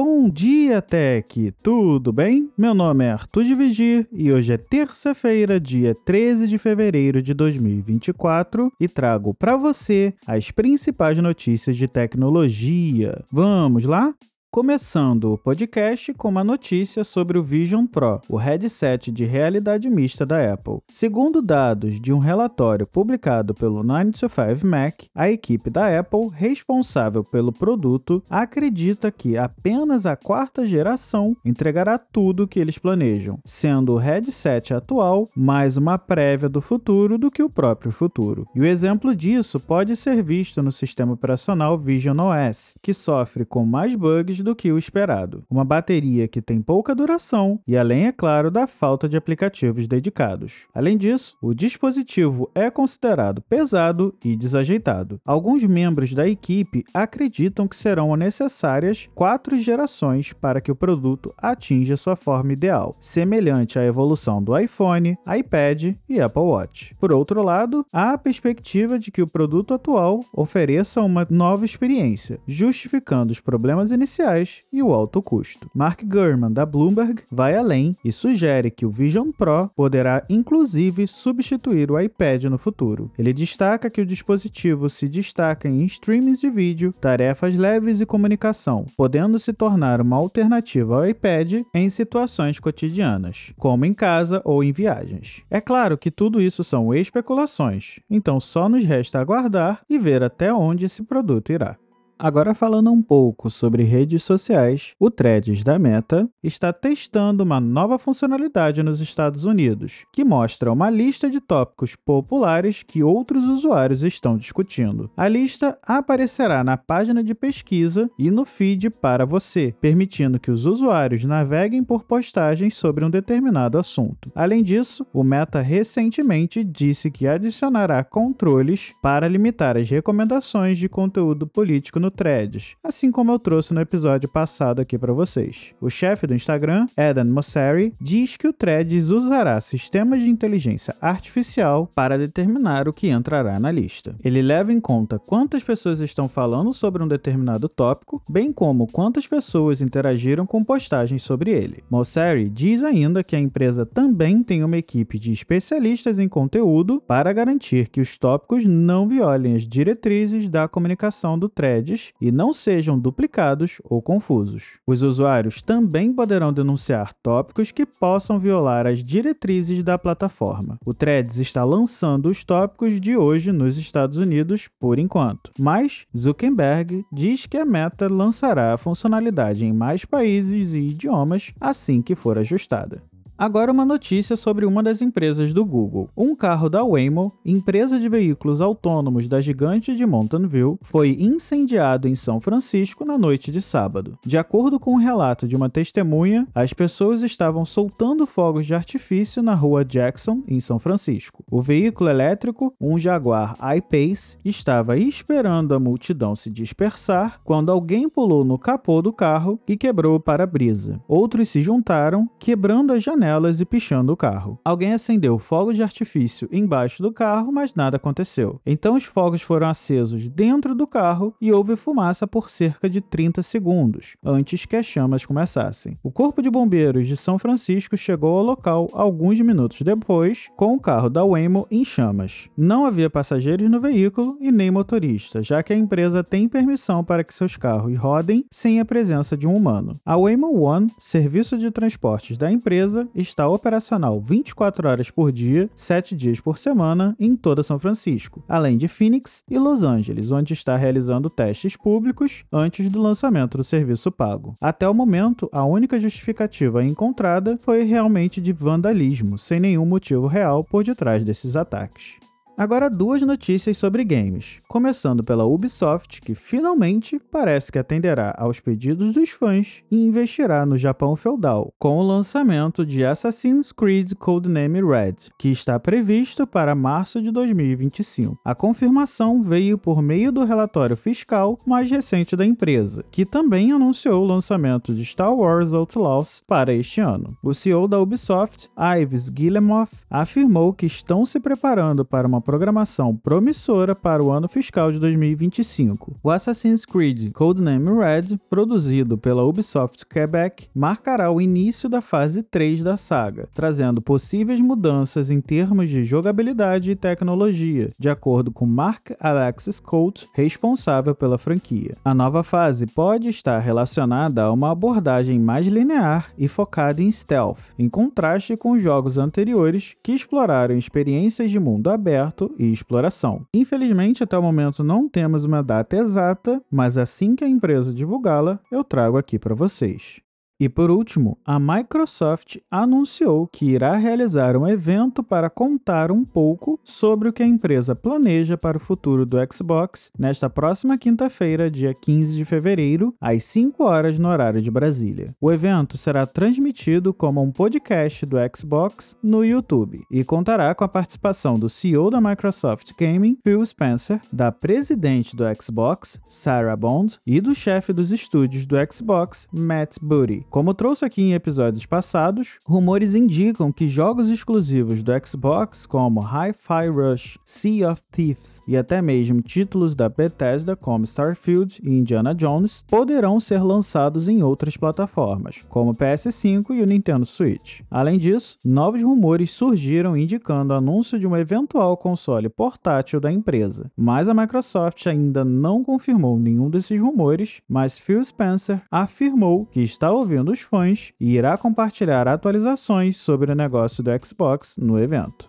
Bom dia, Tech! Tudo bem? Meu nome é Arthur de Vigir e hoje é terça-feira, dia 13 de fevereiro de 2024 e trago para você as principais notícias de tecnologia. Vamos lá? Começando o podcast com uma notícia sobre o Vision Pro, o headset de realidade mista da Apple. Segundo dados de um relatório publicado pelo 9to5 Mac, a equipe da Apple responsável pelo produto acredita que apenas a quarta geração entregará tudo o que eles planejam, sendo o headset atual mais uma prévia do futuro do que o próprio futuro. E o exemplo disso pode ser visto no sistema operacional Vision OS, que sofre com mais bugs do que o esperado. Uma bateria que tem pouca duração e além, é claro, da falta de aplicativos dedicados. Além disso, o dispositivo é considerado pesado e desajeitado. Alguns membros da equipe acreditam que serão necessárias quatro gerações para que o produto atinja sua forma ideal, semelhante à evolução do iPhone, iPad e Apple Watch. Por outro lado, há a perspectiva de que o produto atual ofereça uma nova experiência, justificando os problemas iniciais e o alto custo. Mark Gurman, da Bloomberg, vai além e sugere que o Vision Pro poderá inclusive substituir o iPad no futuro. Ele destaca que o dispositivo se destaca em streams de vídeo, tarefas leves e comunicação, podendo se tornar uma alternativa ao iPad em situações cotidianas, como em casa ou em viagens. É claro que tudo isso são especulações, então só nos resta aguardar e ver até onde esse produto irá. Agora falando um pouco sobre redes sociais, o Threads da Meta está testando uma nova funcionalidade nos Estados Unidos, que mostra uma lista de tópicos populares que outros usuários estão discutindo. A lista aparecerá na página de pesquisa e no feed para você, permitindo que os usuários naveguem por postagens sobre um determinado assunto. Além disso, o Meta recentemente disse que adicionará controles para limitar as recomendações de conteúdo político no no Threads, assim como eu trouxe no episódio passado aqui para vocês. O chefe do Instagram, Eden Mosseri, diz que o Threads usará sistemas de inteligência artificial para determinar o que entrará na lista. Ele leva em conta quantas pessoas estão falando sobre um determinado tópico, bem como quantas pessoas interagiram com postagens sobre ele. Mosseri diz ainda que a empresa também tem uma equipe de especialistas em conteúdo para garantir que os tópicos não violem as diretrizes da comunicação do Threads e não sejam duplicados ou confusos. Os usuários também poderão denunciar tópicos que possam violar as diretrizes da plataforma. O Threads está lançando os tópicos de hoje nos Estados Unidos por enquanto, mas Zuckerberg diz que a Meta lançará a funcionalidade em mais países e idiomas assim que for ajustada. Agora uma notícia sobre uma das empresas do Google. Um carro da Waymo, empresa de veículos autônomos da gigante de Mountain View, foi incendiado em São Francisco na noite de sábado. De acordo com o um relato de uma testemunha, as pessoas estavam soltando fogos de artifício na rua Jackson, em São Francisco. O veículo elétrico, um Jaguar I-Pace, estava esperando a multidão se dispersar quando alguém pulou no capô do carro e quebrou o para-brisa. Outros se juntaram, quebrando as janelas janelas e pichando o carro. Alguém acendeu fogos de artifício embaixo do carro, mas nada aconteceu. Então os fogos foram acesos dentro do carro e houve fumaça por cerca de 30 segundos, antes que as chamas começassem. O Corpo de Bombeiros de São Francisco chegou ao local alguns minutos depois, com o carro da Waymo em chamas. Não havia passageiros no veículo e nem motorista, já que a empresa tem permissão para que seus carros rodem sem a presença de um humano. A Waymo One, serviço de transportes da empresa, está operacional 24 horas por dia, 7 dias por semana, em toda São Francisco, além de Phoenix e Los Angeles, onde está realizando testes públicos antes do lançamento do serviço pago. Até o momento, a única justificativa encontrada foi realmente de vandalismo, sem nenhum motivo real por detrás desses ataques. Agora duas notícias sobre games, começando pela Ubisoft, que finalmente parece que atenderá aos pedidos dos fãs e investirá no Japão feudal, com o lançamento de Assassin's Creed Codename Red, que está previsto para março de 2025. A confirmação veio por meio do relatório fiscal mais recente da empresa, que também anunciou o lançamento de Star Wars Outlaws para este ano. O CEO da Ubisoft, Ives Guillemot, afirmou que estão se preparando para uma programação promissora para o ano fiscal de 2025. O Assassin's Creed Codename Red, produzido pela Ubisoft Quebec, marcará o início da fase 3 da saga, trazendo possíveis mudanças em termos de jogabilidade e tecnologia, de acordo com Mark Alexis Coates, responsável pela franquia. A nova fase pode estar relacionada a uma abordagem mais linear e focada em stealth, em contraste com os jogos anteriores que exploraram experiências de mundo aberto e exploração. Infelizmente, até o momento não temos uma data exata, mas assim que a empresa divulgá-la, eu trago aqui para vocês. E por último, a Microsoft anunciou que irá realizar um evento para contar um pouco sobre o que a empresa planeja para o futuro do Xbox nesta próxima quinta-feira, dia 15 de fevereiro, às 5 horas no horário de Brasília. O evento será transmitido como um podcast do Xbox no YouTube e contará com a participação do CEO da Microsoft Gaming, Phil Spencer, da presidente do Xbox, Sarah Bond, e do chefe dos estúdios do Xbox, Matt Booty. Como trouxe aqui em episódios passados, rumores indicam que jogos exclusivos do Xbox, como Hi-Fi Rush, Sea of Thieves e até mesmo títulos da Bethesda, como Starfield e Indiana Jones, poderão ser lançados em outras plataformas, como o PS5 e o Nintendo Switch. Além disso, novos rumores surgiram indicando o anúncio de um eventual console portátil da empresa, mas a Microsoft ainda não confirmou nenhum desses rumores, mas Phil Spencer afirmou que está ouvindo dos fãs e irá compartilhar atualizações sobre o negócio do Xbox no evento.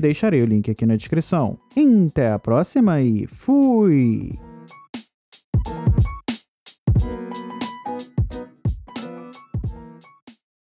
deixarei o link aqui na descrição. Até a próxima e fui!